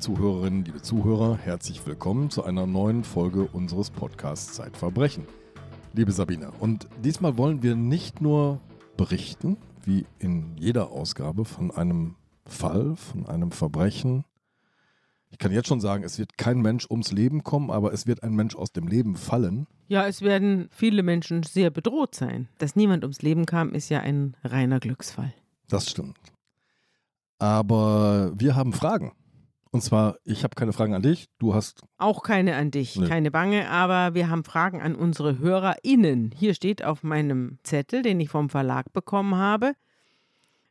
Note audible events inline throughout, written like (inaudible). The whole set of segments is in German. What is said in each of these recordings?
Liebe Zuhörerinnen, liebe Zuhörer, herzlich willkommen zu einer neuen Folge unseres Podcasts Zeitverbrechen. Liebe Sabine, und diesmal wollen wir nicht nur berichten, wie in jeder Ausgabe, von einem Fall, von einem Verbrechen. Ich kann jetzt schon sagen, es wird kein Mensch ums Leben kommen, aber es wird ein Mensch aus dem Leben fallen. Ja, es werden viele Menschen sehr bedroht sein. Dass niemand ums Leben kam, ist ja ein reiner Glücksfall. Das stimmt. Aber wir haben Fragen. Und zwar, ich habe keine Fragen an dich, du hast. Auch keine an dich, Nee. keine Bange, aber wir haben Fragen an unsere HörerInnen. Hier steht auf meinem Zettel, den ich vom Verlag bekommen habe.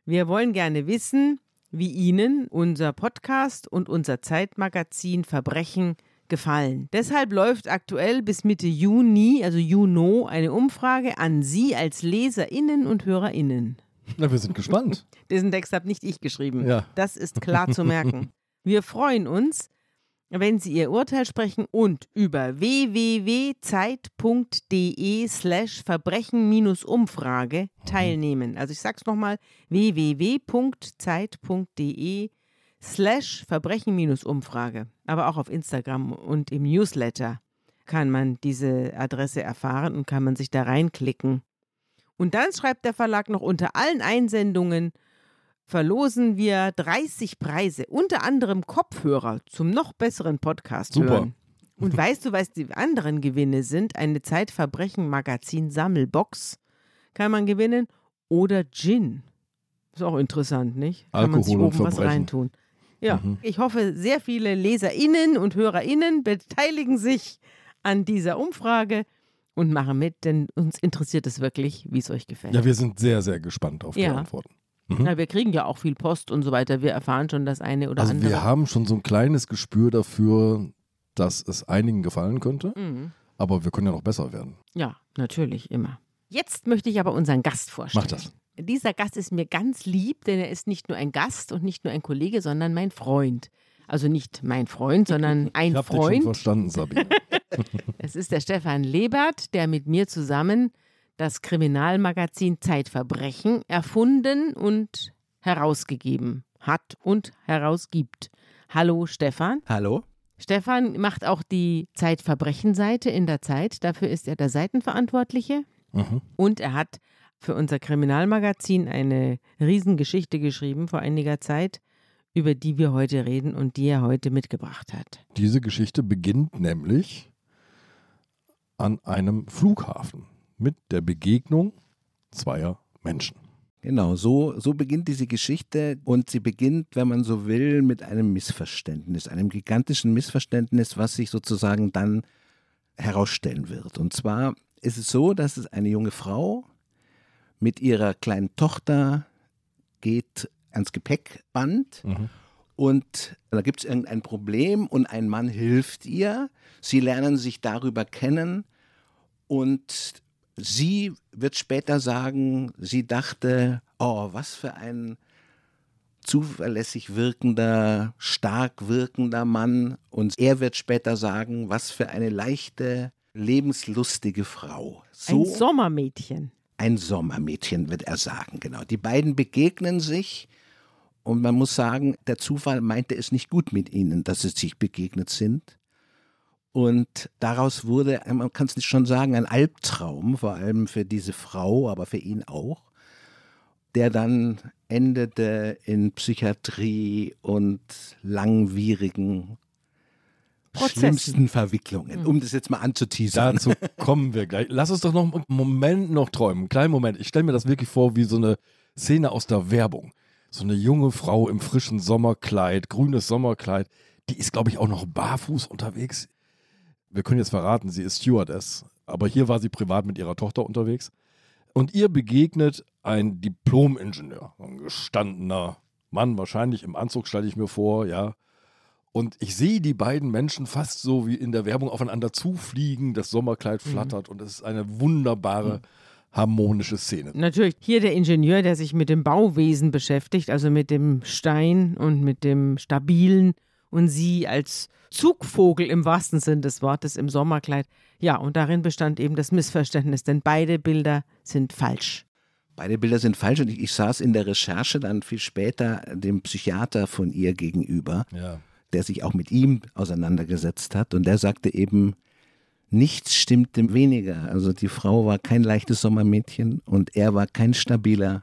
Wir wollen gerne wissen, wie Ihnen unser Podcast und unser Zeitmagazin Verbrechen gefallen. Deshalb läuft aktuell bis Mitte Juni, also Juno, eine Umfrage an Sie als LeserInnen und HörerInnen. Na, wir sind gespannt. (laughs) Diesen Text habe nicht ich geschrieben. Ja. Das ist klar zu merken. (laughs) Wir freuen uns, wenn Sie Ihr Urteil sprechen und über www.zeit.de slash Verbrechen-Umfrage teilnehmen. Also ich sag's nochmal, www.zeit.de slash Verbrechen-Umfrage. Aber auch auf Instagram und im Newsletter kann man diese Adresse erfahren und kann man sich da reinklicken. Und dann schreibt der Verlag noch unter allen Einsendungen verlosen wir 30 Preise, unter anderem Kopfhörer zum noch besseren Podcast Super. hören. Und weißt du, was die anderen Gewinne sind? Eine Zeitverbrechen-Magazin-Sammelbox kann man gewinnen oder Gin. Ist auch interessant, nicht? Kann man sich Alkohol und oben was reintun. Ja, Mhm. ich hoffe, sehr viele LeserInnen und HörerInnen beteiligen sich an dieser Umfrage und machen mit, denn uns interessiert es wirklich, wie es euch gefällt. Ja, wir sind sehr, sehr gespannt auf die Ja. Antworten. Ja, wir kriegen ja auch viel Post und so weiter. Wir erfahren schon das eine oder Also andere. wir haben schon so ein kleines Gespür dafür, dass es einigen gefallen könnte, Mhm. aber wir können ja noch besser werden. Ja, natürlich, immer. Jetzt möchte ich aber unseren Gast vorstellen. Mach das. Dieser Gast ist mir ganz lieb, denn er ist nicht nur ein Gast und nicht nur ein Kollege, sondern mein Freund. Also nicht mein Freund, sondern (laughs) ein ich habe dich schon Freund. verstanden, Sabine. (laughs) Es ist der Stefan Lebert, der mit mir zusammen das Kriminalmagazin Zeitverbrechen erfunden und herausgegeben hat und herausgibt. Hallo Stefan. Hallo? Stefan macht auch die Zeitverbrechen-Seite in der Zeit. Dafür ist er der Seitenverantwortliche. mhm. Und er hat für unser Kriminalmagazin eine Riesengeschichte geschrieben vor einiger Zeit, über die wir heute reden und die er heute mitgebracht hat. Diese Geschichte beginnt nämlich an einem Flughafen mit der Begegnung zweier Menschen. Genau, so, so beginnt diese Geschichte und sie beginnt, wenn man so will, mit einem Missverständnis, einem gigantischen Missverständnis, was sich sozusagen dann herausstellen wird. Und zwar ist es so, dass es eine junge Frau mit ihrer kleinen Tochter geht ans Gepäckband und da gibt es irgendein Problem und ein Mann hilft ihr. Sie lernen sich darüber kennen und sie wird später sagen, sie dachte, oh, was für ein zuverlässig wirkender, stark wirkender Mann. Und er wird später sagen, was für eine leichte, lebenslustige Frau. So Ein Sommermädchen. ein Sommermädchen, wird er sagen, genau. Die beiden begegnen sich und man muss sagen, der Zufall meinte es nicht gut mit ihnen, dass sie sich begegnet sind. Und daraus wurde, man kann es schon sagen, ein Albtraum, vor allem für diese Frau, aber für ihn auch, der dann endete in Psychiatrie und langwierigen, Prozessen. schlimmsten Verwicklungen, um das jetzt mal anzuteasern. Dazu kommen wir gleich. Lass uns doch noch einen Moment noch träumen. Einen kleinen Moment. Ich stelle mir das wirklich vor wie so eine Szene aus der Werbung. So eine junge Frau im frischen Sommerkleid, grünes Sommerkleid. Die ist, glaube ich, auch noch barfuß unterwegs. Wir können jetzt verraten, sie ist Stewardess. Aber hier war sie privat mit ihrer Tochter unterwegs. Und ihr begegnet ein Diplom-Ingenieur, ein gestandener Mann, wahrscheinlich im Anzug, stelle ich mir vor, ja. Und ich sehe die beiden Menschen fast so wie in der Werbung aufeinander zufliegen, das Sommerkleid flattert und es ist eine wunderbare, harmonische Szene. Natürlich hier der Ingenieur, der sich mit dem Bauwesen beschäftigt, also mit dem Stein und mit dem Stabilen und sie als Zugvogel im wahrsten Sinn des Wortes im Sommerkleid. Ja, und darin bestand eben das Missverständnis, denn beide Bilder sind falsch. Beide Bilder sind falsch und ich, ich saß in der Recherche dann viel später dem Psychiater von ihr gegenüber, Ja. der sich auch mit ihm auseinandergesetzt hat. Und der sagte eben, nichts stimmte weniger. Also die Frau war kein leichtes Sommermädchen und er war kein stabiler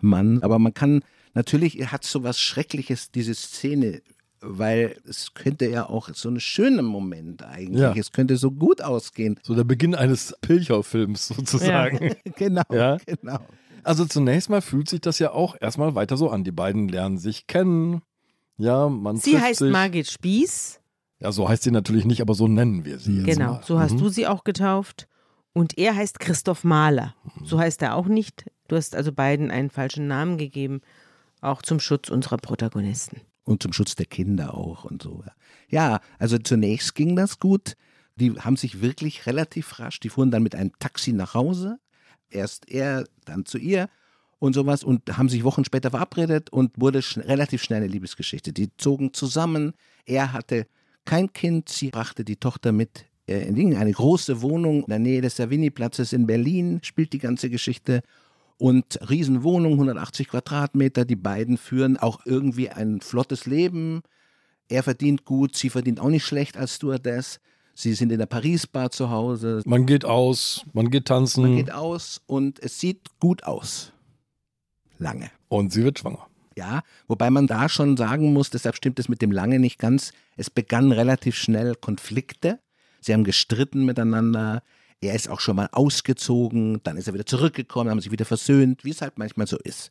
Mann. Aber man kann, natürlich hat so was Schreckliches, diese Szene, weil es könnte ja auch so ein schöner Moment eigentlich. Ja. Es könnte so gut ausgehen. So der Beginn eines Pilcherfilms sozusagen. (laughs) genau, Ja. genau. Also zunächst mal fühlt sich das ja auch erstmal weiter so an. Die beiden lernen sich kennen. Ja, man Sie heißt sich. Margit Spieß. Ja, so heißt sie natürlich nicht, aber so nennen wir sie jetzt Genau, mal. so hast Mhm. du sie auch getauft. Und er heißt Christoph Mahler. So heißt er auch nicht. Du hast also beiden einen falschen Namen gegeben, auch zum Schutz unserer Protagonisten. Und zum Schutz der Kinder auch und so. Ja, also zunächst ging das gut. Die haben sich wirklich relativ rasch, die fuhren dann mit einem Taxi nach Hause. Erst er, dann zu ihr und sowas und haben sich Wochen später verabredet und wurde schn relativ schnell eine Liebesgeschichte. Die zogen zusammen. Er hatte kein Kind, sie brachte die Tochter mit äh, in eine große Wohnung in der Nähe des Savini-Platzes in Berlin, spielt die ganze Geschichte. Und Riesenwohnung, 180 Quadratmeter, die beiden führen auch irgendwie ein flottes Leben. Er verdient gut, sie verdient auch nicht schlecht als Stewardess. Sie sind in der Paris-Bar zu Hause, Man geht aus, man geht tanzen man geht aus und es sieht gut aus. Lange. und sie wird schwanger. Ja, wobei man da schon sagen muss, deshalb stimmt es mit dem Lange nicht ganz. Es begannen relativ schnell Konflikte. Sie haben gestritten miteinander. Er ist auch schon mal ausgezogen, dann ist er wieder zurückgekommen, haben sich wieder versöhnt, wie es halt manchmal so ist.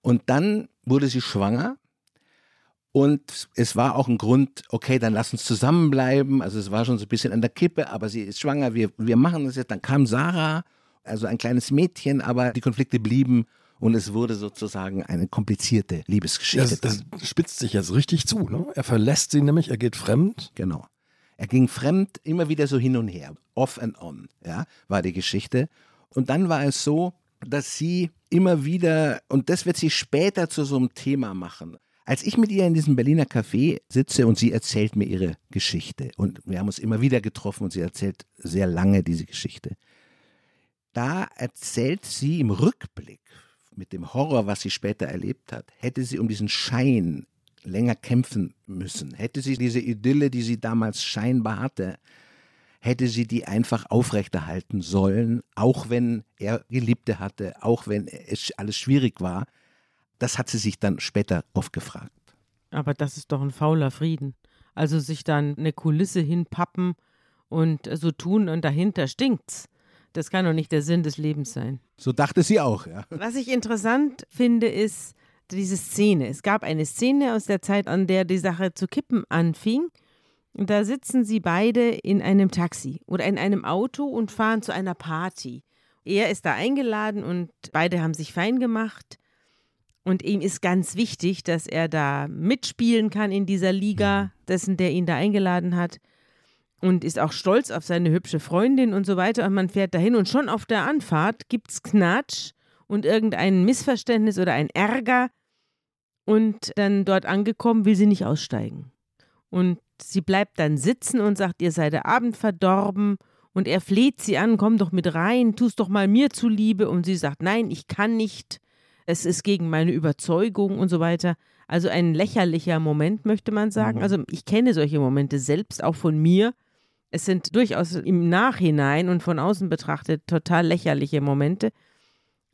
Und dann wurde sie schwanger. Und es war auch ein Grund, okay, dann lass uns zusammenbleiben. Also es war schon so ein bisschen an der Kippe, aber sie ist schwanger, wir, wir machen das jetzt. Dann kam Sarah, also ein kleines Mädchen, aber die Konflikte blieben und es wurde sozusagen eine komplizierte Liebesgeschichte. Das, das spitzt sich jetzt richtig zu. Ne? Er verlässt sie nämlich, er geht fremd. Genau. Er ging fremd, immer wieder so hin und her, off and on, ja, war die Geschichte. Und dann war es so, dass sie immer wieder, und das wird sie später zu so einem Thema machen. Als ich mit ihr in diesem Berliner Café sitze und sie erzählt mir ihre Geschichte, und wir haben uns immer wieder getroffen und sie erzählt sehr lange diese Geschichte, da erzählt sie im Rückblick mit dem Horror, was sie später erlebt hat, hätte sie um diesen Schein länger kämpfen müssen. Hätte sie diese Idylle, die sie damals scheinbar hatte, hätte sie die einfach aufrechterhalten sollen, auch wenn er Geliebte hatte, auch wenn es alles schwierig war. Das hat sie sich dann später oft gefragt. Aber das ist doch ein fauler Frieden. Also sich dann eine Kulisse hinpappen und so tun und dahinter stinkt's. Das kann doch nicht der Sinn des Lebens sein. So dachte sie auch, ja. Was ich interessant finde, ist diese Szene. Es gab eine Szene aus der Zeit, an der die Sache zu kippen anfing. Und da sitzen sie beide in einem Taxi oder in einem Auto und fahren zu einer Party. Er ist da eingeladen und beide haben sich fein gemacht. Und ihm ist ganz wichtig, dass er da mitspielen kann in dieser Liga, dessen der ihn da eingeladen hat. Und ist auch stolz auf seine hübsche Freundin und so weiter. Und man fährt dahin und schon auf der Anfahrt gibt es Knatsch und irgendein Missverständnis oder ein Ärger. Und dann dort angekommen, will sie nicht aussteigen. Und sie bleibt dann sitzen und sagt, ihr sei der Abend verdorben. Und er fleht sie an, komm doch mit rein, tust doch mal mir zuliebe. Und sie sagt, nein, ich kann nicht. Es ist gegen meine Überzeugung und so weiter. Also ein lächerlicher Moment, möchte man sagen. Also ich kenne solche Momente selbst auch von mir. Es sind durchaus im Nachhinein und von außen betrachtet total lächerliche Momente.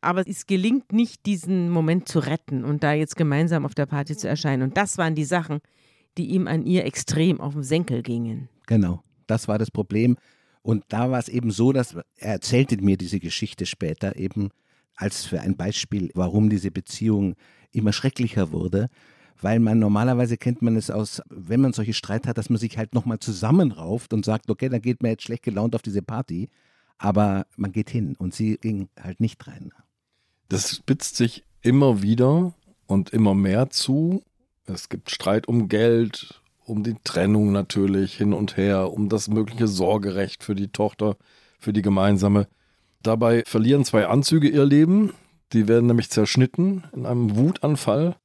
Aber es gelingt nicht, diesen Moment zu retten und da jetzt gemeinsam auf der Party zu erscheinen. Und das waren die Sachen, die ihm an ihr extrem auf den Senkel gingen. Genau, das war das Problem. Und da war es eben so, dass er erzählte mir diese Geschichte später eben als für ein Beispiel, warum diese Beziehung immer schrecklicher wurde. Weil man normalerweise kennt man es aus, wenn man solche Streit hat, dass man sich halt nochmal zusammenrauft und sagt, okay, dann geht man jetzt schlecht gelaunt auf diese Party. Aber man geht hin und sie ging halt nicht rein. Das spitzt sich immer wieder und immer mehr zu. Es gibt Streit um Geld, um die Trennung natürlich hin und her, um das mögliche Sorgerecht für die Tochter, für die gemeinsame. Dabei verlieren zwei Anzüge ihr Leben. Die werden nämlich zerschnitten in einem Wutanfall.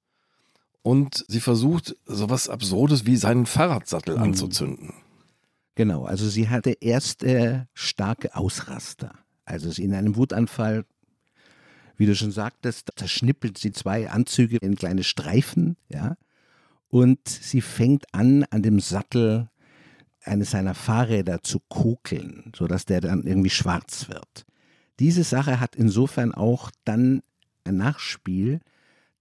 Und sie versucht, sowas Absurdes wie seinen Fahrradsattel Mhm. anzuzünden. Genau, also sie hatte erst äh, starke Ausraster. Also in einem Wutanfall, wie du schon sagtest, zerschnippelt sie zwei Anzüge in kleine Streifen, ja. und sie fängt an, an dem Sattel eines seiner Fahrräder zu kokeln, sodass der dann irgendwie schwarz wird. Diese Sache hat insofern auch dann ein Nachspiel,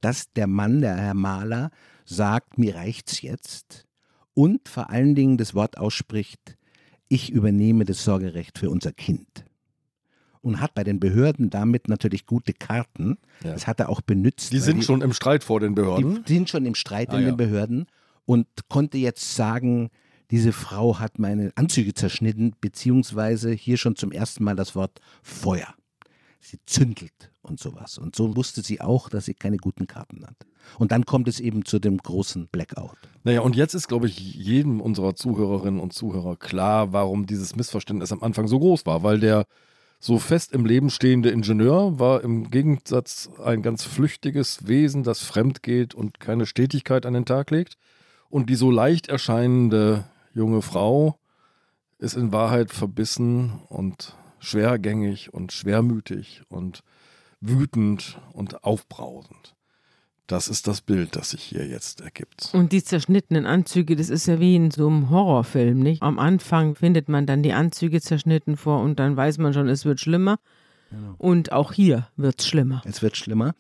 dass der Mann, der Herr Mahler, sagt, mir reicht's jetzt und vor allen Dingen das Wort ausspricht, ich übernehme das Sorgerecht für unser Kind. Und hat bei den Behörden damit natürlich gute Karten. Ja. Das hat er auch benutzt. Die sind schon im Streit vor den Behörden. die sind schon im Streit Ah, in ja. den Behörden und konnte jetzt sagen, diese Frau hat meine Anzüge zerschnitten, beziehungsweise hier schon zum ersten Mal das Wort Feuer. Sie zündelt und sowas. Und so wusste sie auch, dass sie keine guten Karten hat. Und dann kommt es eben zu dem großen Blackout. Naja, und jetzt ist, glaube ich, jedem unserer Zuhörerinnen und Zuhörer klar, warum dieses Missverständnis am Anfang so groß war, weil der so fest im Leben stehende Ingenieur war im Gegensatz ein ganz flüchtiges Wesen, das fremd geht und keine Stetigkeit an den Tag legt. Und die so leicht erscheinende junge Frau ist in Wahrheit verbissen und schwergängig und schwermütig und wütend und aufbrausend. Das ist das Bild, das sich hier jetzt ergibt. Und die zerschnittenen Anzüge, das ist ja wie in so einem Horrorfilm, nicht? Am Anfang findet man dann die Anzüge zerschnitten vor und dann weiß man schon, es wird schlimmer. Und auch hier wird es schlimmer. Es wird schlimmer.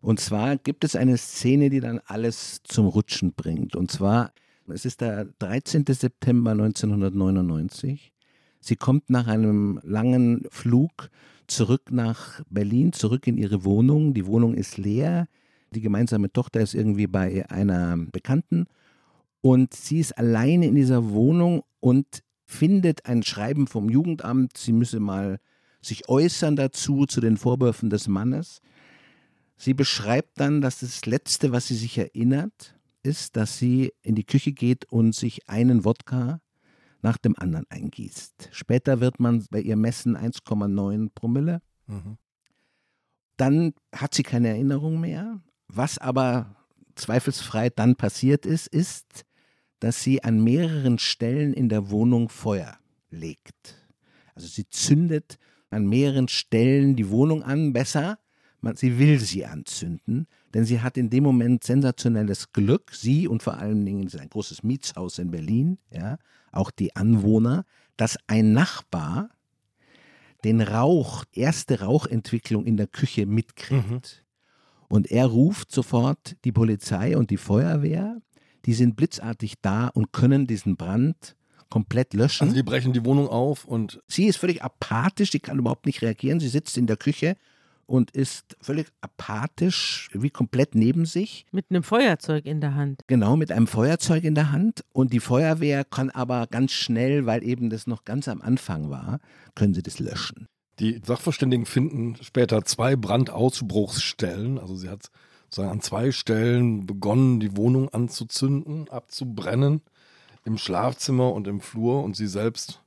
Und zwar gibt es eine Szene, die dann alles zum Rutschen bringt. Und zwar, es ist der 13. September 1999. Sie kommt nach einem langen Flug zurück nach Berlin, zurück in ihre Wohnung. Die Wohnung ist leer. Die gemeinsame Tochter ist irgendwie bei einer Bekannten. Und sie ist alleine in dieser Wohnung und findet ein Schreiben vom Jugendamt. Sie müsse mal sich äußern dazu, zu den Vorwürfen des Mannes. Sie beschreibt dann, dass das Letzte, was sie sich erinnert, ist, dass sie in die Küche geht und sich einen Wodka nach dem anderen eingießt. Später wird man bei ihr messen 1,9 Promille. Mhm. Dann hat sie keine Erinnerung mehr. Was aber zweifelsfrei dann passiert ist, ist, dass sie an mehreren Stellen in der Wohnung Feuer legt. Also sie zündet an mehreren Stellen die Wohnung an, besser, sie will sie anzünden, denn sie hat in dem Moment sensationelles Glück, sie und vor allen Dingen, ein großes Mietshaus in Berlin, ja, auch die Anwohner, dass ein Nachbar den Rauch, erste Rauchentwicklung in der Küche mitkriegt. Und er ruft sofort die Polizei und die Feuerwehr, die sind blitzartig da und können diesen Brand komplett löschen. Also die brechen die Wohnung auf und Sie ist völlig apathisch, sie kann überhaupt nicht reagieren. Sie sitzt in der Küche und ist völlig apathisch, wie komplett neben sich. Mit einem Feuerzeug in der Hand. Genau, mit einem Feuerzeug in der Hand. Und die Feuerwehr kann aber ganz schnell, weil eben das noch ganz am Anfang war, können sie das löschen. Die Sachverständigen finden später zwei Brandausbruchsstellen. Also sie hat sozusagen an zwei Stellen begonnen, die Wohnung anzuzünden, abzubrennen. Im Schlafzimmer und im Flur und sie selbst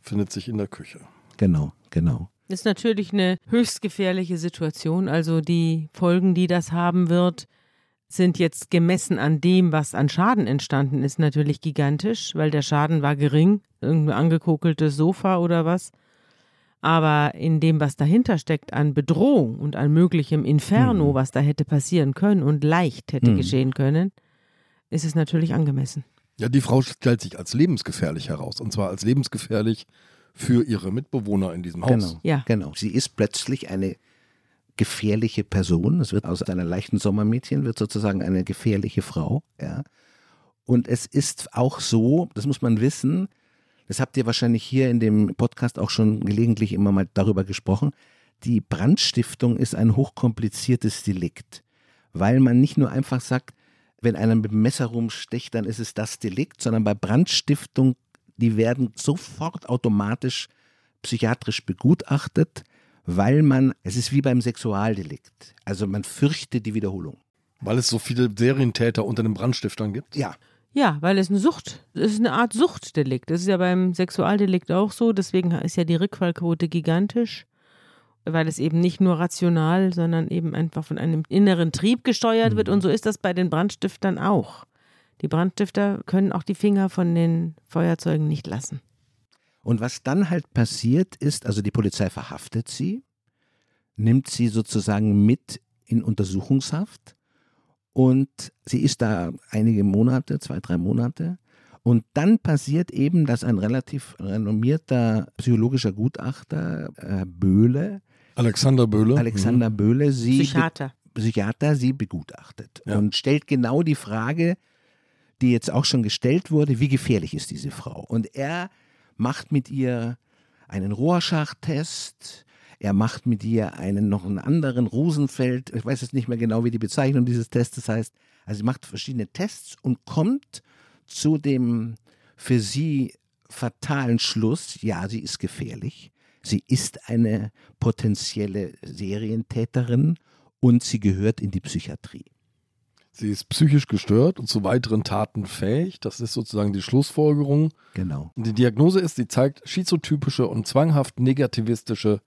findet sich in der Küche. Genau, genau. Ist natürlich eine höchst gefährliche Situation. Also die Folgen, die das haben wird, sind jetzt gemessen an dem, was an Schaden entstanden ist, natürlich gigantisch, weil der Schaden war gering, irgendein angekokeltes Sofa oder was. Aber in dem, was dahinter steckt an Bedrohung und an möglichem Inferno, Mhm. was da hätte passieren können und leicht hätte Mhm. geschehen können, ist es natürlich angemessen. Ja, die Frau stellt sich als lebensgefährlich heraus. Und zwar als lebensgefährlich für ihre Mitbewohner in diesem Haus. Genau. Ja. Genau. Sie ist plötzlich eine gefährliche Person. Es wird aus einer leichten Sommermädchen wird sozusagen eine gefährliche Frau. Ja. Und es ist auch so, das muss man wissen, das habt ihr wahrscheinlich hier in dem Podcast auch schon gelegentlich immer mal darüber gesprochen. Die Brandstiftung ist ein hochkompliziertes Delikt, weil man nicht nur einfach sagt, wenn einer mit dem Messer rumsticht, dann ist es das Delikt, sondern bei Brandstiftung, die werden sofort automatisch psychiatrisch begutachtet, weil man, es ist wie beim Sexualdelikt, also man fürchtet die Wiederholung. Weil es so viele Serientäter unter den Brandstiftern gibt. Ja, Ja, weil es eine Sucht, es ist eine Art Suchtdelikt. Das ist ja beim Sexualdelikt auch so, deswegen ist ja die Rückfallquote gigantisch, weil es eben nicht nur rational, sondern eben einfach von einem inneren Trieb gesteuert wird und so ist das bei den Brandstiftern auch. Die Brandstifter können auch die Finger von den Feuerzeugen nicht lassen. Und was dann halt passiert ist, also die Polizei verhaftet sie, nimmt sie sozusagen mit in Untersuchungshaft Und sie ist da einige Monate, zwei, drei Monate. Und dann passiert eben, dass ein relativ renommierter psychologischer Gutachter, äh, Böhle, Alexander Böhle. Alexander Böhle, sie Psychiater. Psychiater sie begutachtet Ja. und stellt genau die Frage, die jetzt auch schon gestellt wurde, wie gefährlich ist diese Frau? Und er macht mit ihr einen Rohrschachttest, er macht mit ihr einen noch einen anderen Rosenfeld, ich weiß jetzt nicht mehr genau, wie die Bezeichnung dieses Testes heißt. Also sie macht verschiedene Tests und kommt zu dem für sie fatalen Schluss, ja, sie ist gefährlich. Sie ist eine potenzielle Serientäterin und sie gehört in die Psychiatrie. Sie ist psychisch gestört und zu weiteren Taten fähig. Das ist sozusagen die Schlussfolgerung. Genau. Die Diagnose ist, sie zeigt schizotypische und zwanghaft negativistische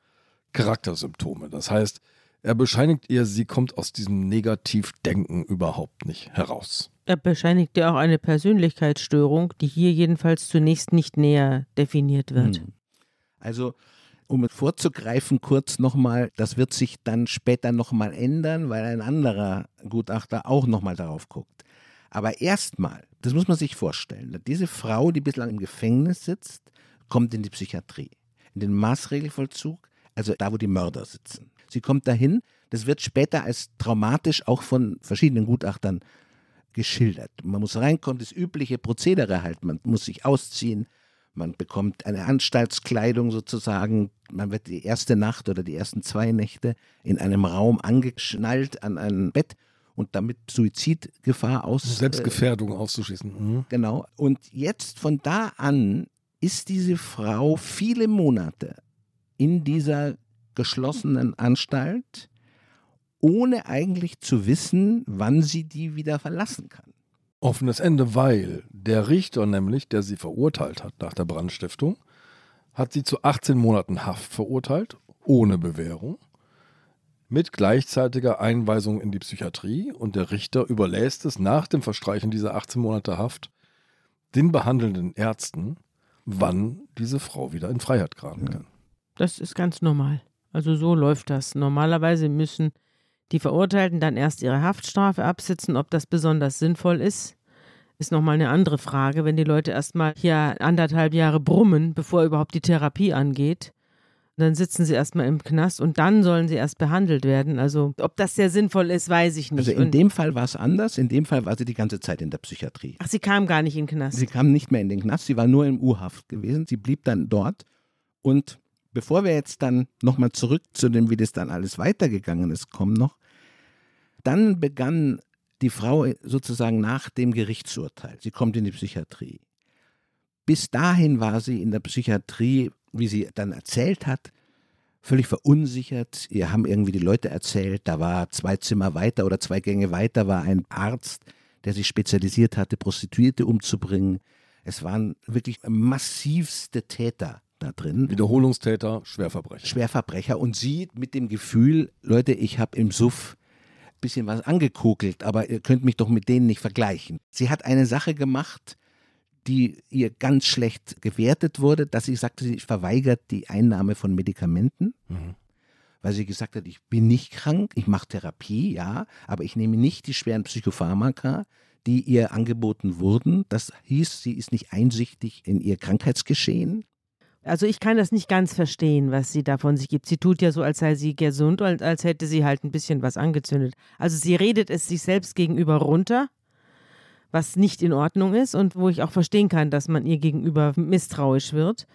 Charaktersymptome. Das heißt, er bescheinigt ihr, sie kommt aus diesem Negativdenken überhaupt nicht heraus. Er bescheinigt ja auch eine Persönlichkeitsstörung, die hier jedenfalls zunächst nicht näher definiert wird. Hm. Also, um vorzugreifen, kurz nochmal, das wird sich dann später nochmal ändern, weil ein anderer Gutachter auch nochmal darauf guckt. Aber erstmal, das muss man sich vorstellen, diese Frau, die bislang im Gefängnis sitzt, kommt in die Psychiatrie, in den Maßregelvollzug, also da, wo die Mörder sitzen. Sie kommt dahin, das wird später als traumatisch auch von verschiedenen Gutachtern geschildert. Man muss reinkommen, das übliche Prozedere halt, man muss sich ausziehen, man bekommt eine Anstaltskleidung sozusagen. Man wird die erste Nacht oder die ersten zwei Nächte in einem Raum angeschnallt an ein Bett und damit Suizidgefahr aus. Selbstgefährdung auszuschließen. Mhm. Äh, genau. Und jetzt von da an ist diese Frau viele Monate in dieser geschlossenen Anstalt, ohne eigentlich zu wissen, wann sie die wieder verlassen kann. Offenes Ende, weil der Richter nämlich, der sie verurteilt hat nach der Brandstiftung, hat sie zu 18 Monaten Haft verurteilt, ohne Bewährung, mit gleichzeitiger Einweisung in die Psychiatrie und der Richter überlässt es nach dem Verstreichen dieser 18 Monate Haft den behandelnden Ärzten, wann diese Frau wieder in Freiheit geraten kann. Das ist ganz normal. Also so läuft das. Normalerweise müssen die Verurteilten dann erst ihre Haftstrafe absitzen. Ob das besonders sinnvoll ist, ist nochmal eine andere Frage. Wenn die Leute erstmal hier anderthalb Jahre brummen, bevor überhaupt die Therapie angeht, dann sitzen sie erstmal im Knast und dann sollen sie erst behandelt werden. Also ob das sehr sinnvoll ist, weiß ich nicht. Also in dem Fall war es anders. In dem Fall war sie die ganze Zeit in der Psychiatrie. Ach, sie kam gar nicht in den Knast. Sie kam nicht mehr in den Knast, sie war nur im U-Haft gewesen. Sie blieb dann dort. Und bevor wir jetzt dann nochmal zurück zu dem, wie das dann alles weitergegangen ist, kommen noch, dann begann die Frau sozusagen nach dem Gerichtsurteil. Sie kommt in die Psychiatrie. Bis dahin war sie in der Psychiatrie, wie sie dann erzählt hat, völlig verunsichert. Ihr haben irgendwie die Leute erzählt, da war zwei Zimmer weiter oder zwei Gänge weiter war ein Arzt, der sich spezialisiert hatte, Prostituierte umzubringen. Es waren wirklich massivste Täter da drin. Wiederholungstäter, Schwerverbrecher. Schwerverbrecher und sie mit dem Gefühl, Leute, ich habe im Suff ein bisschen was angekokelt, aber ihr könnt mich doch mit denen nicht vergleichen. Sie hat eine Sache gemacht, die ihr ganz schlecht gewertet wurde, dass sie sagte, sie verweigert die Einnahme von Medikamenten, Mhm. weil sie gesagt hat, ich bin nicht krank, ich mache Therapie, ja, aber ich nehme nicht die schweren Psychopharmaka, die ihr angeboten wurden. Das hieß, sie ist nicht einsichtig in ihr Krankheitsgeschehen. Also ich kann das nicht ganz verstehen, was sie da von sich gibt. Sie tut ja so, als sei sie gesund und als hätte sie halt ein bisschen was angezündet. Also sie redet es sich selbst gegenüber runter, was nicht in Ordnung ist und wo ich auch verstehen kann, dass man ihr gegenüber misstrauisch wird.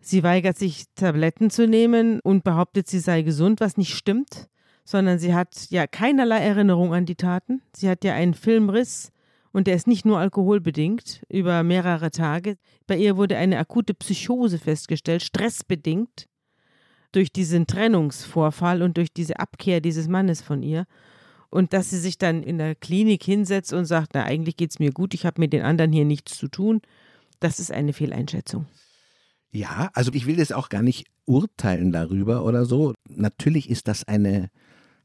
Sie weigert sich, Tabletten zu nehmen und behauptet, sie sei gesund, was nicht stimmt, sondern sie hat ja keinerlei Erinnerung an die Taten. Sie hat ja einen Filmriss und der ist nicht nur alkoholbedingt über mehrere Tage. Bei ihr wurde eine akute Psychose festgestellt, stressbedingt durch diesen Trennungsvorfall und durch diese Abkehr dieses Mannes von ihr. Und dass sie sich dann in der Klinik hinsetzt und sagt, na eigentlich geht es mir gut, ich habe mit den anderen hier nichts zu tun, das ist eine Fehleinschätzung. Ja, also ich will das auch gar nicht urteilen darüber oder so. Natürlich ist das eine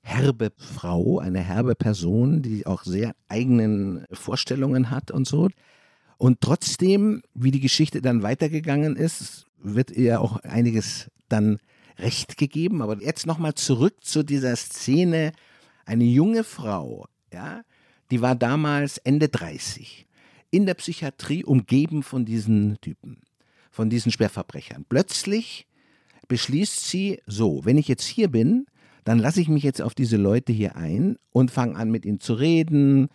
herbe Frau, eine herbe Person, die auch sehr eigenen Vorstellungen hat und so. Und trotzdem, wie die Geschichte dann weitergegangen ist, wird ihr auch einiges dann recht gegeben. Aber jetzt nochmal zurück zu dieser Szene. Eine junge Frau, ja, die war damals Ende 30, in der Psychiatrie umgeben von diesen Typen, von diesen Schwerverbrechern. Plötzlich beschließt sie, so, wenn ich jetzt hier bin, dann lasse ich mich jetzt auf diese Leute hier ein und fange an, mit ihnen zu reden.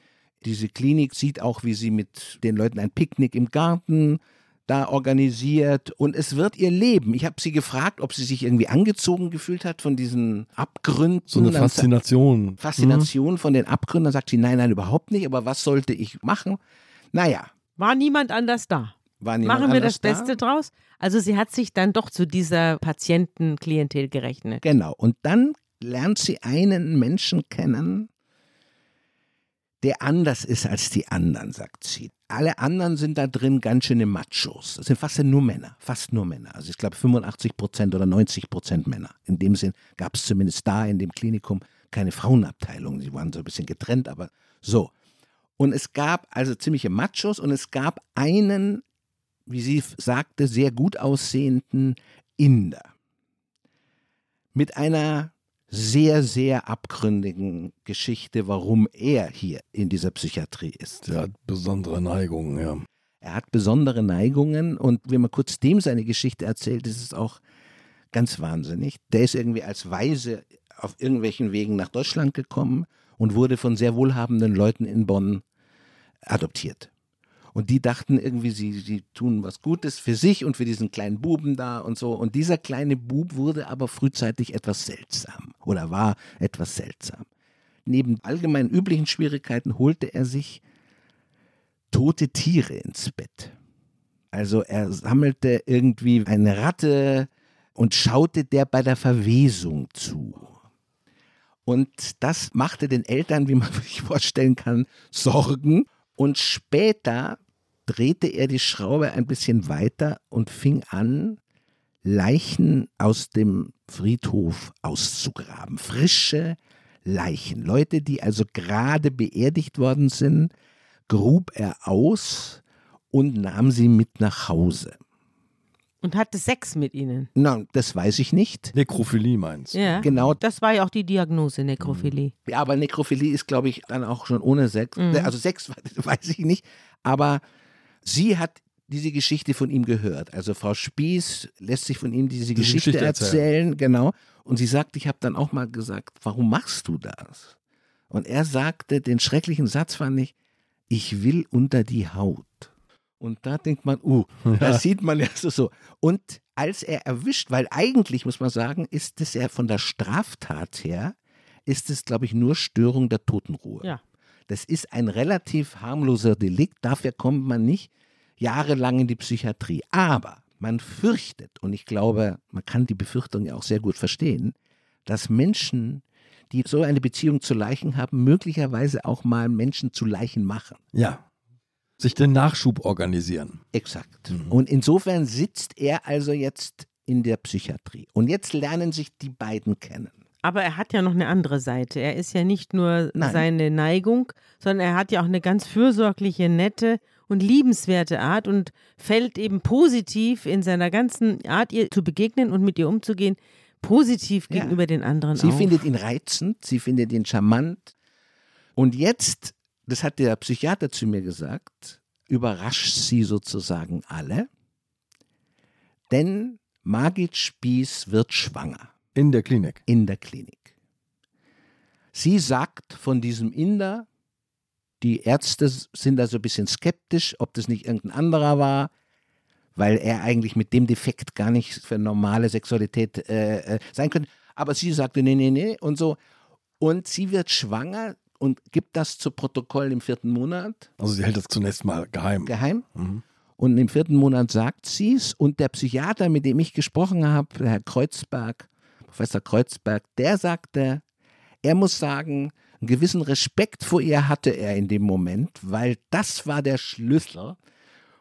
Diese Klinik sieht auch, wie sie mit den Leuten ein Picknick im Garten da organisiert und es wird ihr Leben. Ich habe sie gefragt, ob sie sich irgendwie angezogen gefühlt hat von diesen Abgründen. So eine Faszination. Faszination mhm. von den Abgründen. Dann sagt sie, nein, nein, überhaupt nicht, aber was sollte ich machen? Naja. War niemand anders da? War niemand Machen wir das da? Beste draus? Also sie hat sich dann doch zu dieser Patientenklientel gerechnet. Genau. Und dann lernt sie einen Menschen kennen, der anders ist als die anderen, sagt sie. Alle anderen sind da drin ganz schöne Machos. Das sind fast nur Männer, fast nur Männer. Also ich glaube 85 Prozent oder 90 Prozent Männer. In dem Sinn gab es zumindest da in dem Klinikum keine Frauenabteilung. Sie waren so ein bisschen getrennt, aber so. Und es gab also ziemliche Machos und es gab einen, wie sie sagte, sehr gut aussehenden Inder. Mit einer sehr, sehr abgründigen Geschichte, warum er hier in dieser Psychiatrie ist. Er hat besondere Neigungen, ja. Er hat besondere Neigungen und wenn man kurz dem seine Geschichte erzählt, ist es auch ganz wahnsinnig. Der ist irgendwie als Weise auf irgendwelchen Wegen nach Deutschland gekommen und wurde von sehr wohlhabenden Leuten in Bonn adoptiert. Und die dachten irgendwie, sie, sie tun was Gutes für sich und für diesen kleinen Buben da und so. Und dieser kleine Bub wurde aber frühzeitig etwas seltsam oder war etwas seltsam. Neben allgemein üblichen Schwierigkeiten holte er sich tote Tiere ins Bett. Also er sammelte irgendwie eine Ratte und schaute der bei der Verwesung zu. Und das machte den Eltern, wie man sich vorstellen kann, Sorgen. Und später drehte er die Schraube ein bisschen weiter und fing an, Leichen aus dem Friedhof auszugraben. Frische Leichen. Leute, die also gerade beerdigt worden sind, grub er aus und nahm sie mit nach Hause. Und hatte Sex mit ihnen? Na, das weiß ich nicht. Nekrophilie meinst du? Ja. Genau. Das war ja auch die Diagnose, Nekrophilie. Ja, aber Nekrophilie ist, glaube ich, dann auch schon ohne Sex. Mhm. Also Sex (laughs) weiß ich nicht. Aber Sie hat diese Geschichte von ihm gehört. Also Frau Spieß lässt sich von ihm diese, diese Geschichte, Geschichte erzählen. erzählen, genau. Und sie sagt, ich habe dann auch mal gesagt, warum machst du das? Und er sagte, den schrecklichen Satz fand ich, ich will unter die Haut. Und da denkt man, uh, ja. (laughs) da sieht man ja so, so. Und als er erwischt, weil eigentlich muss man sagen, ist es ja von der Straftat her, ist es, glaube ich, nur Störung der Totenruhe. Ja. Das ist ein relativ harmloser Delikt, dafür kommt man nicht jahrelang in die Psychiatrie. Aber man fürchtet, und ich glaube, man kann die Befürchtung ja auch sehr gut verstehen, dass Menschen, die so eine Beziehung zu Leichen haben, möglicherweise auch mal Menschen zu Leichen machen. Ja. Sich den Nachschub organisieren. Exakt. Mhm. Und insofern sitzt er also jetzt in der Psychiatrie. Und jetzt lernen sich die beiden kennen. Aber er hat ja noch eine andere Seite. Er ist ja nicht nur Nein. seine Neigung, sondern er hat ja auch eine ganz fürsorgliche, nette und liebenswerte Art und fällt eben positiv in seiner ganzen Art, ihr zu begegnen und mit ihr umzugehen, positiv ja. gegenüber den anderen. Sie auf. findet ihn reizend, sie findet ihn charmant. Und jetzt, das hat der Psychiater zu mir gesagt, überrascht sie sozusagen alle, denn Margit Spieß wird schwanger. In der Klinik. In der Klinik. Sie sagt von diesem Inder, die Ärzte sind da so ein bisschen skeptisch, ob das nicht irgendein anderer war, weil er eigentlich mit dem Defekt gar nicht für normale Sexualität äh, äh, sein könnte. Aber sie sagte, nee, nee, nee und so. Und sie wird schwanger und gibt das zu Protokoll im vierten Monat. Also sie hält das zunächst mal geheim. Geheim. Mhm. Und im vierten Monat sagt sie es. Und der Psychiater, mit dem ich gesprochen habe, Herr Kreuzberg, Professor Kreuzberg, der sagte, er muss sagen, einen gewissen Respekt vor ihr hatte er in dem Moment, weil das war der Schlüssel,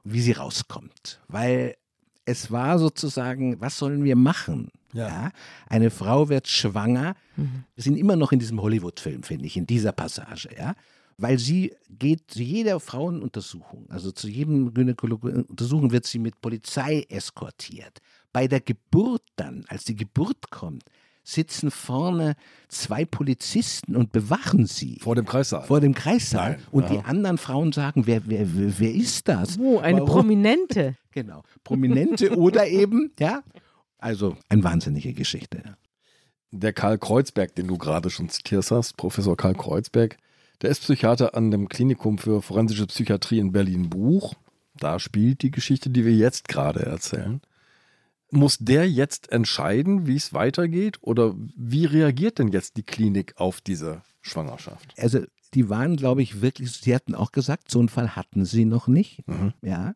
wie sie rauskommt. Weil es war sozusagen, was sollen wir machen? Ja. ja. Eine Frau wird schwanger. Mhm. Wir sind immer noch in diesem Hollywood-Film, finde ich, in dieser Passage, ja. Weil sie geht zu jeder Frauenuntersuchung, also zu jedem Gynäkologen Untersuchung wird sie mit Polizei eskortiert bei der Geburt dann, als die Geburt kommt, sitzen vorne zwei Polizisten und bewachen sie. Vor dem Kreissaal. Vor dem Kreissaal. Nein, Und aha. die anderen Frauen sagen, wer, wer, wer, wer ist das? Oh, eine Warum? Prominente. (laughs) Genau. Prominente oder eben, ja. Also eine wahnsinnige Geschichte. der Karl Kreuzberg, den du gerade schon zitiert hast, Professor Karl Kreuzberg, der ist Psychiater an dem Klinikum für forensische Psychiatrie in Berlin-Buch. Da spielt die Geschichte, die wir jetzt gerade erzählen. Muss der jetzt entscheiden, wie es weitergeht? Oder wie reagiert denn jetzt die Klinik auf diese Schwangerschaft? Also die waren, glaube ich, wirklich, sie hatten auch gesagt, so einen Fall hatten sie noch nicht. Mhm. Ja.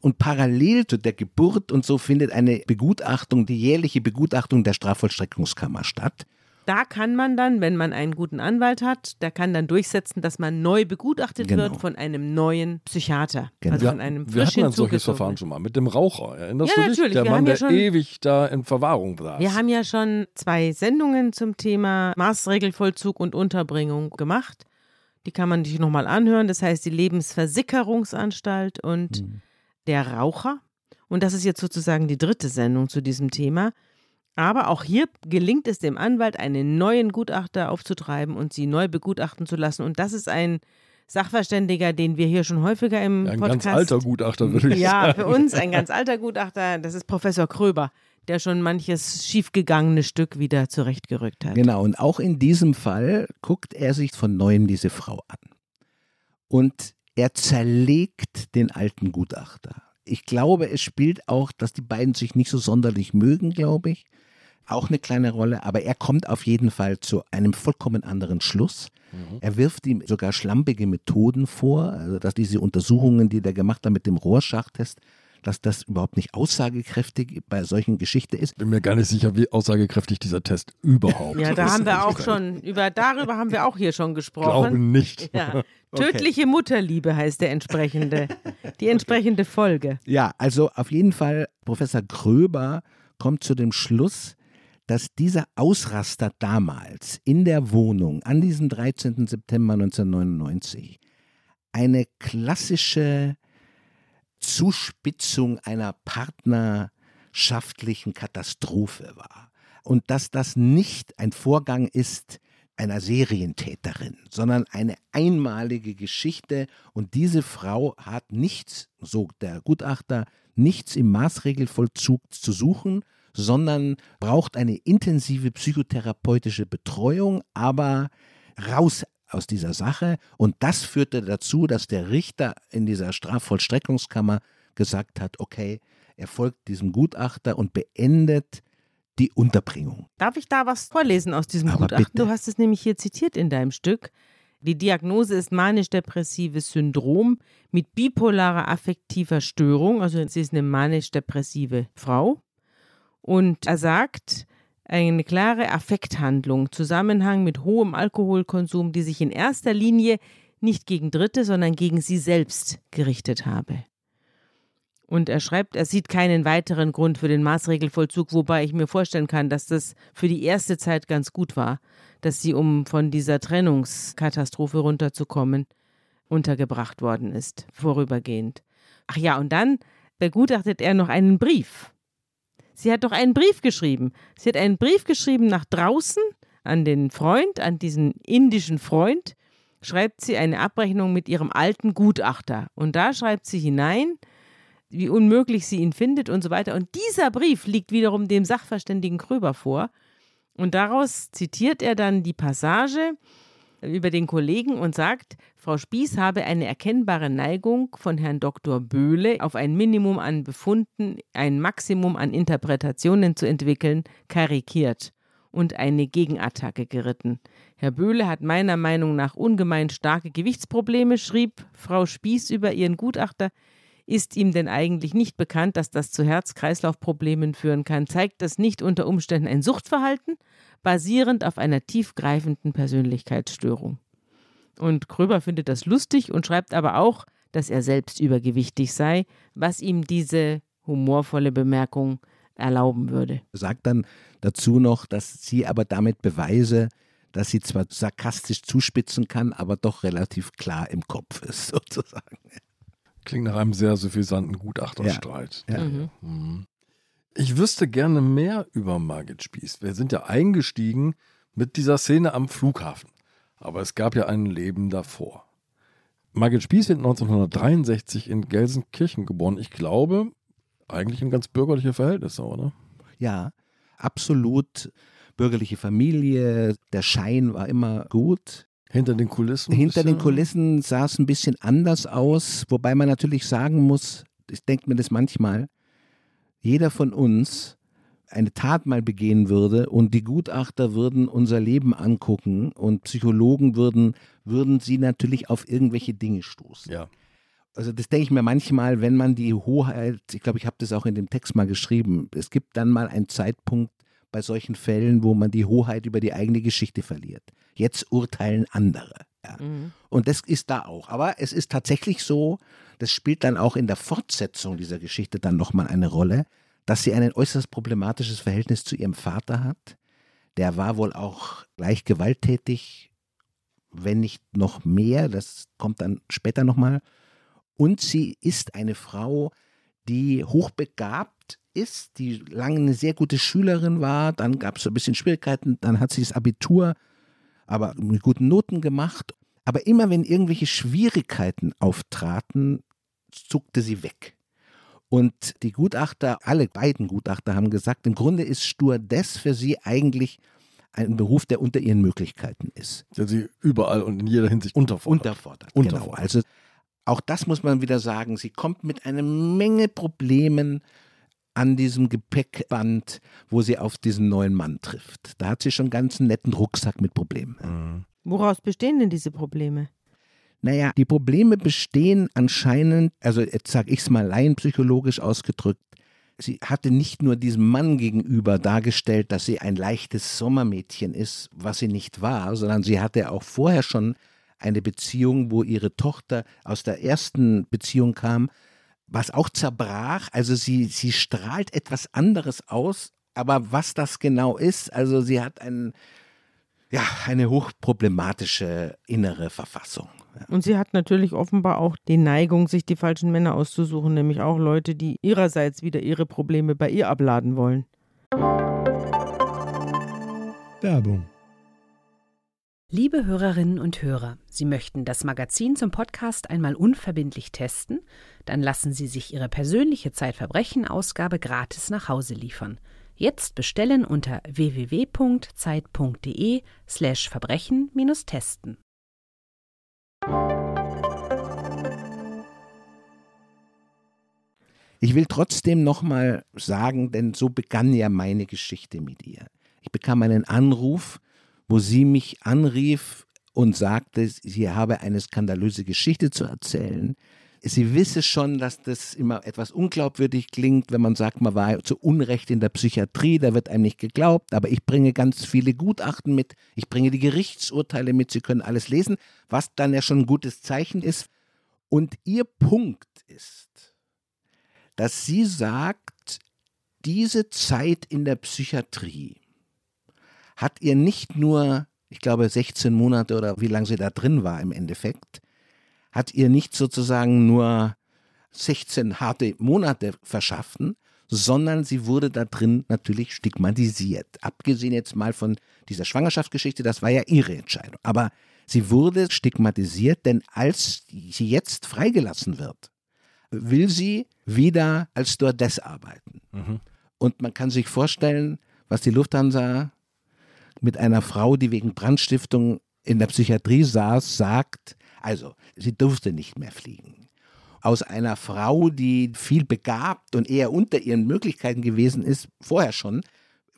Und parallel zu der Geburt und so findet eine Begutachtung, die jährliche Begutachtung der Strafvollstreckungskammer statt. Da kann man dann, wenn man einen guten Anwalt hat, der kann dann durchsetzen, dass man neu begutachtet Genau. wird von einem neuen Psychiater. Genau. Also Wir, von einem wir hatten ein solches. Verfahren schon mal mit dem Raucher. Erinnerst Ja, du dich? natürlich. Der Wir Mann, haben ja der schon- ewig da in Verwahrung saß. Wir haben ja schon zwei Sendungen zum Thema Maßregelvollzug und Unterbringung gemacht. Die kann man sich nochmal anhören. Das heißt die Lebensversickerungsanstalt und Mhm. der Raucher. Und das ist jetzt sozusagen die dritte Sendung zu diesem Thema. Aber auch hier gelingt es dem Anwalt, einen neuen Gutachter aufzutreiben und sie neu begutachten zu lassen. Und das ist ein Sachverständiger, den wir hier schon häufiger im ein Podcast ganz alter Gutachter, würde ich ja, sagen. für uns ein ganz alter Gutachter, das ist Professor Kröber, der schon manches schiefgegangene Stück wieder zurechtgerückt hat. Genau, und auch in diesem Fall guckt er sich von neuem diese Frau an. Und er zerlegt den alten Gutachter. Ich glaube, es spielt auch, dass die beiden sich nicht so sonderlich mögen, glaube ich. Auch eine kleine Rolle, aber er kommt auf jeden Fall zu einem vollkommen anderen Schluss. Er wirft ihm sogar schlampige Methoden vor, also dass diese Untersuchungen, die der gemacht hat mit dem Rorschach-Test, dass das überhaupt nicht aussagekräftig bei solchen Geschichten ist. bin mir gar nicht sicher, wie aussagekräftig dieser Test überhaupt Ja, da ist. haben wir auch schon, über, darüber haben wir auch hier schon gesagt. Glaube gesprochen. nicht. Ja. (laughs) Tödliche Mutterliebe heißt der entsprechende, die entsprechende Folge. Ja, also auf jeden Fall, Professor Gröber kommt zu dem Schluss, dass dieser Ausraster damals in der Wohnung an diesem 13. September 1999 eine klassische Zuspitzung einer partnerschaftlichen Katastrophe war. Und dass das nicht ein Vorgang ist einer Serientäterin, sondern eine einmalige Geschichte. Und diese Frau hat nichts, so der Gutachter, nichts im Maßregelvollzug zu suchen, sondern braucht eine intensive psychotherapeutische Betreuung, aber raus aus dieser Sache. Und das führte dazu, dass der Richter in dieser Strafvollstreckungskammer gesagt hat, okay, er folgt diesem Gutachter und beendet die Unterbringung. Darf ich da was vorlesen aus diesem Aber Gutachten? bitte. Du hast es nämlich hier zitiert in deinem Stück. Die Diagnose ist manisch-depressives Syndrom mit bipolarer affektiver Störung. Also sie ist eine manisch-depressive Frau. Und er sagt, eine klare Affekthandlung, Zusammenhang mit hohem Alkoholkonsum, die sich in erster Linie nicht gegen Dritte, sondern gegen sie selbst gerichtet habe. Und er schreibt, er sieht keinen weiteren Grund für den Maßregelvollzug, wobei ich mir vorstellen kann, dass das für die erste Zeit ganz gut war, dass sie, um von dieser Trennungskatastrophe runterzukommen, untergebracht worden ist, vorübergehend. Ach ja, und dann begutachtet er noch einen Brief. Sie hat doch einen Brief geschrieben. Sie hat einen Brief geschrieben nach draußen an den Freund, an diesen indischen Freund, schreibt sie eine Abrechnung mit ihrem alten Gutachter. Und da schreibt sie hinein, wie unmöglich sie ihn findet und so weiter. Und dieser Brief liegt wiederum dem Sachverständigen Kröber vor. Und daraus zitiert er dann die Passage über den Kollegen und sagt, Frau Spieß habe eine erkennbare Neigung von Herrn Dr. Böhle auf ein Minimum an Befunden, ein Maximum an Interpretationen zu entwickeln, karikiert und eine Gegenattacke geritten. Herr Böhle hat meiner Meinung nach ungemein starke Gewichtsprobleme, schrieb Frau Spieß über ihren Gutachter. Ist ihm denn eigentlich nicht bekannt, dass das zu Herz-Kreislauf-Problemen führen kann? Zeigt das nicht unter Umständen ein Suchtverhalten, basierend auf einer tiefgreifenden Persönlichkeitsstörung? Und Kröber findet das lustig und schreibt aber auch, dass er selbst übergewichtig sei, was ihm diese humorvolle Bemerkung erlauben würde. Sagt dann dazu noch, dass sie aber damit beweise, dass sie zwar sarkastisch zuspitzen kann, aber doch relativ klar im Kopf ist, (laughs) sozusagen. Klingt nach einem sehr suffisanten Gutachterstreit. Ja. Mhm. Mhm. Ich wüsste gerne mehr über Margit Spieß. Wir sind ja eingestiegen mit dieser Szene am Flughafen. Aber es gab ja ein Leben davor. Margit Spieß wird 1963 in Gelsenkirchen geboren. Ich glaube, eigentlich in ganz bürgerliche Verhältnisse, oder? Ja, absolut bürgerliche Familie. Der Schein war immer gut. Hinter den Kulissen? Hinter den Kulissen sah es ein bisschen anders aus, wobei man natürlich sagen muss, ich denke mir das manchmal, jeder von uns eine Tat mal begehen würde und die Gutachter würden unser Leben angucken und Psychologen würden, würden sie natürlich auf irgendwelche Dinge stoßen. Ja. Also das denke ich mir manchmal, wenn man die Hoheit, ich glaube, ich habe das auch in dem Text mal geschrieben, es gibt dann mal einen Zeitpunkt bei solchen Fällen, wo man die Hoheit über die eigene Geschichte verliert. Jetzt urteilen andere. Ja. Mhm. Und das ist da auch. Aber es ist tatsächlich so, das spielt dann auch in der Fortsetzung dieser Geschichte dann nochmal eine Rolle, dass sie ein äußerst problematisches Verhältnis zu ihrem Vater hat. Der war wohl auch gleich gewalttätig, wenn nicht noch mehr. Das kommt dann später nochmal. Und sie ist eine Frau, die hochbegabt ist, die lange eine sehr gute Schülerin war. Dann gab es so ein bisschen Schwierigkeiten. Dann hat sie das Abitur, aber mit guten Noten gemacht. Aber immer wenn irgendwelche Schwierigkeiten auftraten, zuckte sie weg. Und die Gutachter, alle beiden Gutachter haben gesagt, im Grunde ist Stewardess für sie eigentlich ein Beruf, der unter ihren Möglichkeiten ist. Der sie überall und in jeder Hinsicht unterfordert. Unterfordert, unterfordert. Genau. Also auch das muss man wieder sagen. Sie kommt mit einer Menge Problemen an diesem Gepäckband, wo sie auf diesen neuen Mann trifft. Da hat sie schon ganz einen netten Rucksack mit Problemen. Mhm. Woraus bestehen denn diese Probleme? Naja, die Probleme bestehen anscheinend, also jetzt sage ich es mal laienpsychologisch ausgedrückt, sie hatte nicht nur diesem Mann gegenüber dargestellt, dass sie ein leichtes Sommermädchen ist, was sie nicht war, sondern sie hatte auch vorher schon eine Beziehung, wo ihre Tochter aus der ersten Beziehung kam, was auch zerbrach. Also sie, sie strahlt etwas anderes aus, aber was das genau ist, also sie hat ein, ja, eine hochproblematische innere Verfassung. Und sie hat natürlich offenbar auch die Neigung, sich die falschen Männer auszusuchen, nämlich auch Leute, die ihrerseits wieder ihre Probleme bei ihr abladen wollen. Werbung. Liebe Hörerinnen und Hörer, Sie möchten das Magazin zum Podcast einmal unverbindlich testen? Dann lassen Sie sich Ihre persönliche Zeitverbrechen-Ausgabe gratis nach Hause liefern. Jetzt bestellen unter www.zeit.de/slash Verbrechen-testen. Ich will trotzdem nochmal sagen, denn so begann ja meine Geschichte mit ihr. Ich bekam einen Anruf, wo sie mich anrief und sagte, sie habe eine skandalöse Geschichte zu erzählen. Sie wisse schon, dass das immer etwas unglaubwürdig klingt, wenn man sagt, man war zu Unrecht in der Psychiatrie, da wird einem nicht geglaubt, aber ich bringe ganz viele Gutachten mit, ich bringe die Gerichtsurteile mit, Sie können alles lesen, was dann ja schon ein gutes Zeichen ist. Und Ihr Punkt ist, dass sie sagt, diese Zeit in der Psychiatrie hat ihr nicht nur, ich glaube, 16 Monate oder wie lange sie da drin war im Endeffekt, hat ihr nicht sozusagen nur 16 harte Monate verschaffen, sondern sie wurde da drin natürlich stigmatisiert. Abgesehen jetzt mal von dieser Schwangerschaftsgeschichte, das war ja ihre Entscheidung. Aber sie wurde stigmatisiert, denn als sie jetzt freigelassen wird, will sie wieder als Stewardess arbeiten. Mhm. Und man kann sich vorstellen, was die Lufthansa mit einer Frau, die wegen Brandstiftung in der Psychiatrie saß, sagt, also, sie durfte nicht mehr fliegen. Aus einer Frau, die viel begabt und eher unter ihren Möglichkeiten gewesen ist, vorher schon,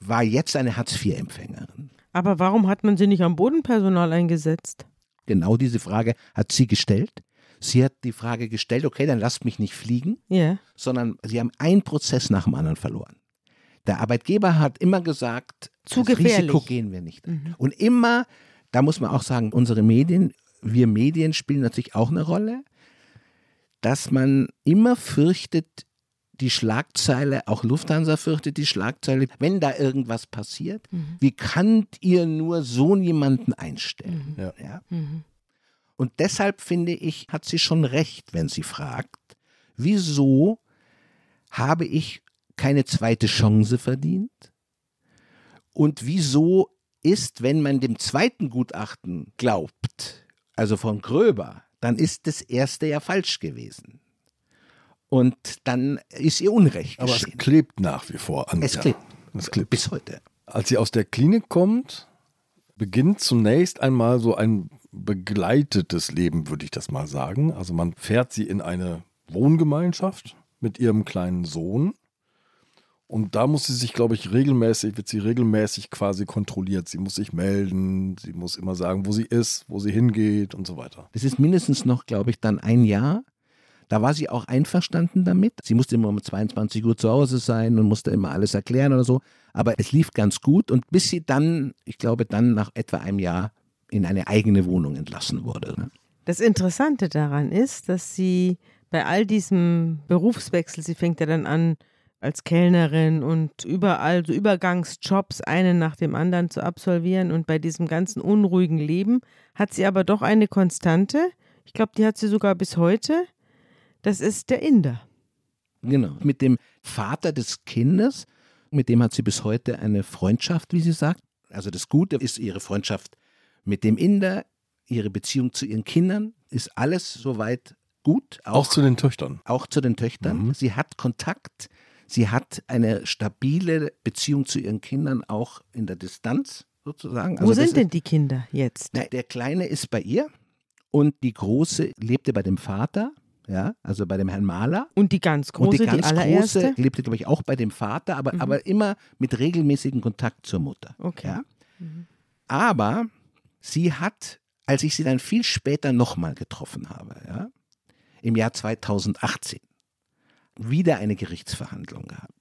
war jetzt eine Hartz-IV-Empfängerin. Aber warum hat man sie nicht am Bodenpersonal eingesetzt? Genau diese Frage hat sie gestellt. Sie hat die Frage gestellt, okay, dann lasst mich nicht fliegen, yeah. sondern sie haben einen Prozess nach dem anderen verloren. Der Arbeitgeber hat immer gesagt, Zu das. Risiko gehen wir nicht. Mhm. Und immer, da muss man auch sagen, unsere Medien, wir Medien spielen natürlich auch eine Rolle, dass man immer fürchtet, die Schlagzeile, auch Lufthansa fürchtet die Schlagzeile, wenn da irgendwas passiert, mhm. wie könnt ihr nur so jemanden einstellen? Mhm. Ja. Mhm. Und deshalb finde ich, hat sie schon recht, wenn sie fragt, wieso habe ich keine zweite Chance verdient? Und wieso ist, wenn man dem zweiten Gutachten glaubt, also von Gröber, dann ist das erste ja falsch gewesen. Und dann ist ihr Unrecht Aber geschehen. es klebt nach wie vor an. Es ihr. klebt. Es klebt. Bis heute. Als sie aus der Klinik kommt, beginnt zunächst einmal so ein begleitetes Leben, würde ich das mal sagen. Also man fährt sie in eine Wohngemeinschaft mit ihrem kleinen Sohn. Und da muss sie sich, glaube ich, regelmäßig, wird sie regelmäßig quasi kontrolliert. Sie muss sich melden, sie muss immer sagen, wo sie ist, wo sie hingeht und so weiter. Das ist mindestens noch, glaube ich, dann ein Jahr. Da war sie auch einverstanden damit. Sie musste immer um 22 Uhr zu Hause sein und musste immer alles erklären oder so. Aber es lief ganz gut und bis sie dann, ich glaube, dann nach etwa einem Jahr in eine eigene Wohnung entlassen wurde. ne? Das Interessante daran ist, dass sie bei all diesem Berufswechsel, sie fängt ja dann an als Kellnerin und überall so Übergangsjobs einen nach dem anderen zu absolvieren und bei diesem ganzen unruhigen Leben hat sie aber doch eine Konstante. Ich glaube, die hat sie sogar bis heute. Das ist der Inder. Genau. Mit dem Vater des Kindes, mit dem hat sie bis heute eine Freundschaft, wie sie sagt. Also das Gute ist ihre Freundschaft mit dem Inder, ihre Beziehung zu ihren Kindern, ist alles soweit gut. Auch, zu den Töchtern. auch zu den Töchtern. Mhm. Sie hat Kontakt, sie hat eine stabile Beziehung zu ihren Kindern, auch in der Distanz sozusagen. Wo Also sind denn ist, die Kinder jetzt? na, der Kleine ist bei ihr und die Große lebte bei dem Vater, ja, also bei dem Herrn Maler. Und die ganz Und große, die die, ganz allererste? große lebte, glaube ich, auch bei dem Vater, aber, Mhm. aber immer mit regelmäßigem Kontakt zur Mutter. Okay. Ja. Aber sie hat, als ich sie dann viel später nochmal getroffen habe, ja, im Jahr 2018, wieder eine Gerichtsverhandlung gehabt.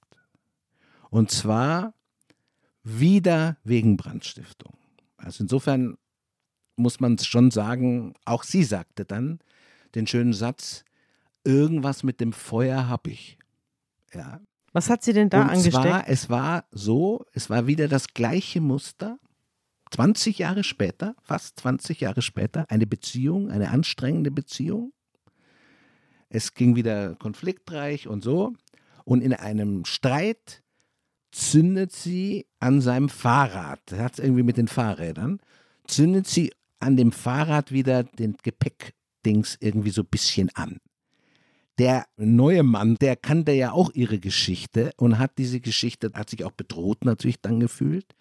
Und zwar wieder wegen Brandstiftung. Also insofern muss man schon sagen, auch sie sagte dann den schönen Satz, irgendwas mit dem Feuer habe ich. Ja. Was hat sie denn da Und angesteckt? zwar, es war so, es war wieder das gleiche Muster. 20 Jahre später, fast 20 Jahre später, eine Beziehung, eine anstrengende Beziehung. Es ging wieder konfliktreich und so. Und in einem Streit zündet sie an seinem Fahrrad, er hat es irgendwie mit den Fahrrädern, zündet sie an dem Fahrrad wieder den Gepäckdings irgendwie so ein bisschen an der neue Mann, der kannte ja auch ihre Geschichte und hat diese Geschichte, hat sich auch bedroht natürlich dann gefühlt.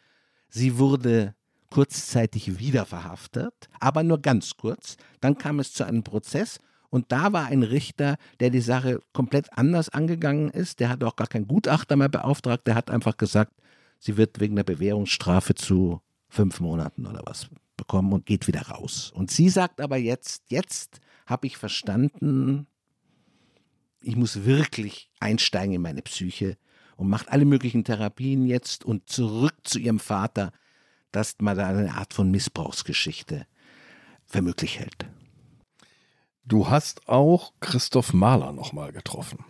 Sie wurde kurzzeitig wieder verhaftet, aber nur ganz kurz. Dann kam es zu einem Prozess und da war ein Richter, der die Sache komplett anders angegangen ist. Der hat auch gar keinen Gutachter mehr beauftragt. Der hat einfach gesagt, sie wird wegen der Bewährungsstrafe zu fünf Monaten oder was bekommen und geht wieder raus. Und sie sagt aber jetzt, jetzt habe ich verstanden, ich muss wirklich einsteigen in meine Psyche und macht alle möglichen Therapien jetzt und zurück zu ihrem Vater, dass man da eine Art von Missbrauchsgeschichte für möglich hält. Du hast auch Christoph Mahler nochmal getroffen.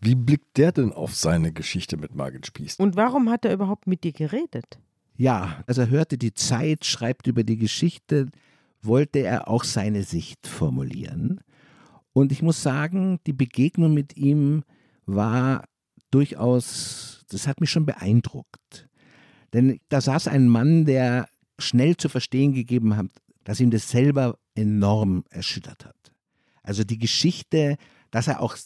Wie blickt der denn auf seine Geschichte mit Margit Spieß? Und warum hat er überhaupt mit dir geredet? Ja, also er hörte die Zeit, schreibt über die Geschichte, wollte er auch seine Sicht formulieren. Und ich muss sagen, die Begegnung mit ihm war durchaus, das hat mich schon beeindruckt. Denn da saß ein Mann, der schnell zu verstehen gegeben hat, dass ihm das selber enorm erschüttert hat. Also die Geschichte, dass er auch,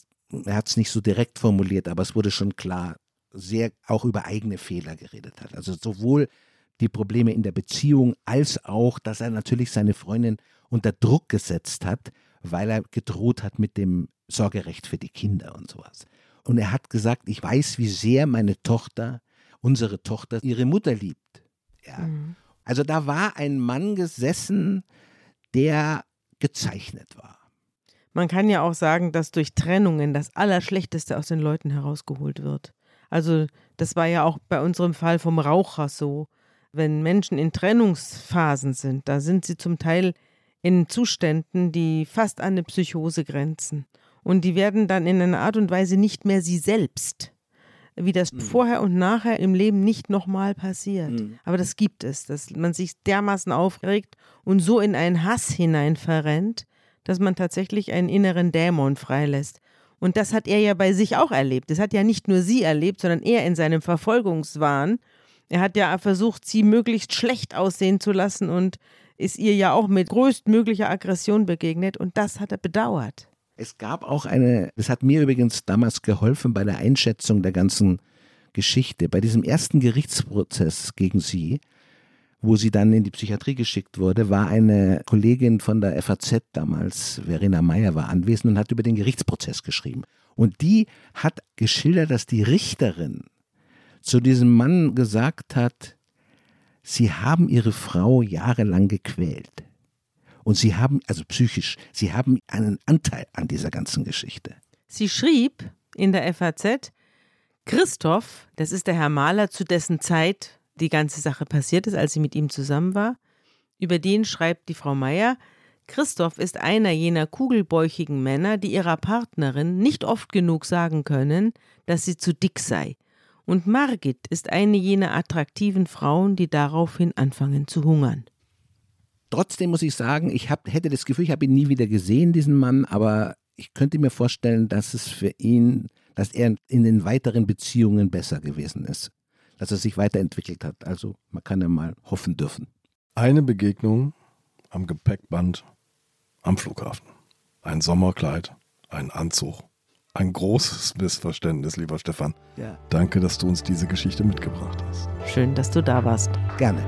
er hat es nicht so direkt formuliert, aber es wurde schon klar, sehr auch über eigene Fehler geredet hat. Also sowohl die Probleme in der Beziehung als auch, dass er natürlich seine Freundin unter Druck gesetzt hat, weil er gedroht hat mit dem Sorgerecht für die Kinder und sowas. Und er hat gesagt, ich weiß, wie sehr meine Tochter, unsere Tochter, ihre Mutter liebt. Ja. Mhm. Also da war ein Mann gesessen, der gezeichnet war. Man kann ja auch sagen, dass durch Trennungen das Allerschlechteste aus den Leuten herausgeholt wird. Also das war ja auch bei unserem Fall vom Raucher so. Wenn Menschen in Trennungsphasen sind, da sind sie zum Teil in Zuständen, die fast an eine Psychose grenzen. Und die werden dann in einer Art und Weise nicht mehr sie selbst. Wie das Mhm. vorher und nachher im Leben nicht nochmal passiert. Aber das gibt es, dass man sich dermaßen aufregt und so in einen Hass hinein verrennt, dass man tatsächlich einen inneren Dämon freilässt. Und das hat er ja bei sich auch erlebt. Das hat ja nicht nur sie erlebt, sondern er in seinem Verfolgungswahn. Er hat ja versucht, sie möglichst schlecht aussehen zu lassen und ist ihr ja auch mit größtmöglicher Aggression begegnet. Und das hat er bedauert. Es gab auch eine, das hat mir übrigens damals geholfen bei der Einschätzung der ganzen Geschichte. Bei diesem ersten Gerichtsprozess gegen sie, wo sie dann in die Psychiatrie geschickt wurde, war eine Kollegin von der FAZ damals, Verena Meyer, war anwesend und hat über den Gerichtsprozess geschrieben. Und die hat geschildert, dass die Richterin zu diesem Mann gesagt hat, sie haben ihre Frau jahrelang gequält. Und sie haben, also psychisch, sie haben einen Anteil an dieser ganzen Geschichte. Sie schrieb in der FAZ, Christoph, das ist der Herr Mahler, zu dessen Zeit die ganze Sache passiert ist, als sie mit ihm zusammen war. Über den schreibt die Frau Meier, Christoph ist einer jener kugelbäuchigen Männer, die ihrer Partnerin nicht oft genug sagen können, dass sie zu dick sei. Und Margit ist eine jener attraktiven Frauen, die daraufhin anfangen zu hungern. Trotzdem muss ich sagen, ich hab, hätte das Gefühl, ich habe ihn nie wieder gesehen, diesen Mann, aber ich könnte mir vorstellen, dass es für ihn, dass er in den weiteren Beziehungen besser gewesen ist dass er sich weiterentwickelt hat. Also man kann ja mal hoffen dürfen. Eine Begegnung am Gepäckband am Flughafen. Ein Sommerkleid, ein Anzug. Ein großes Missverständnis, lieber Stefan. Ja. Danke, dass du uns diese Geschichte mitgebracht hast. Schön, dass du da warst. Gerne.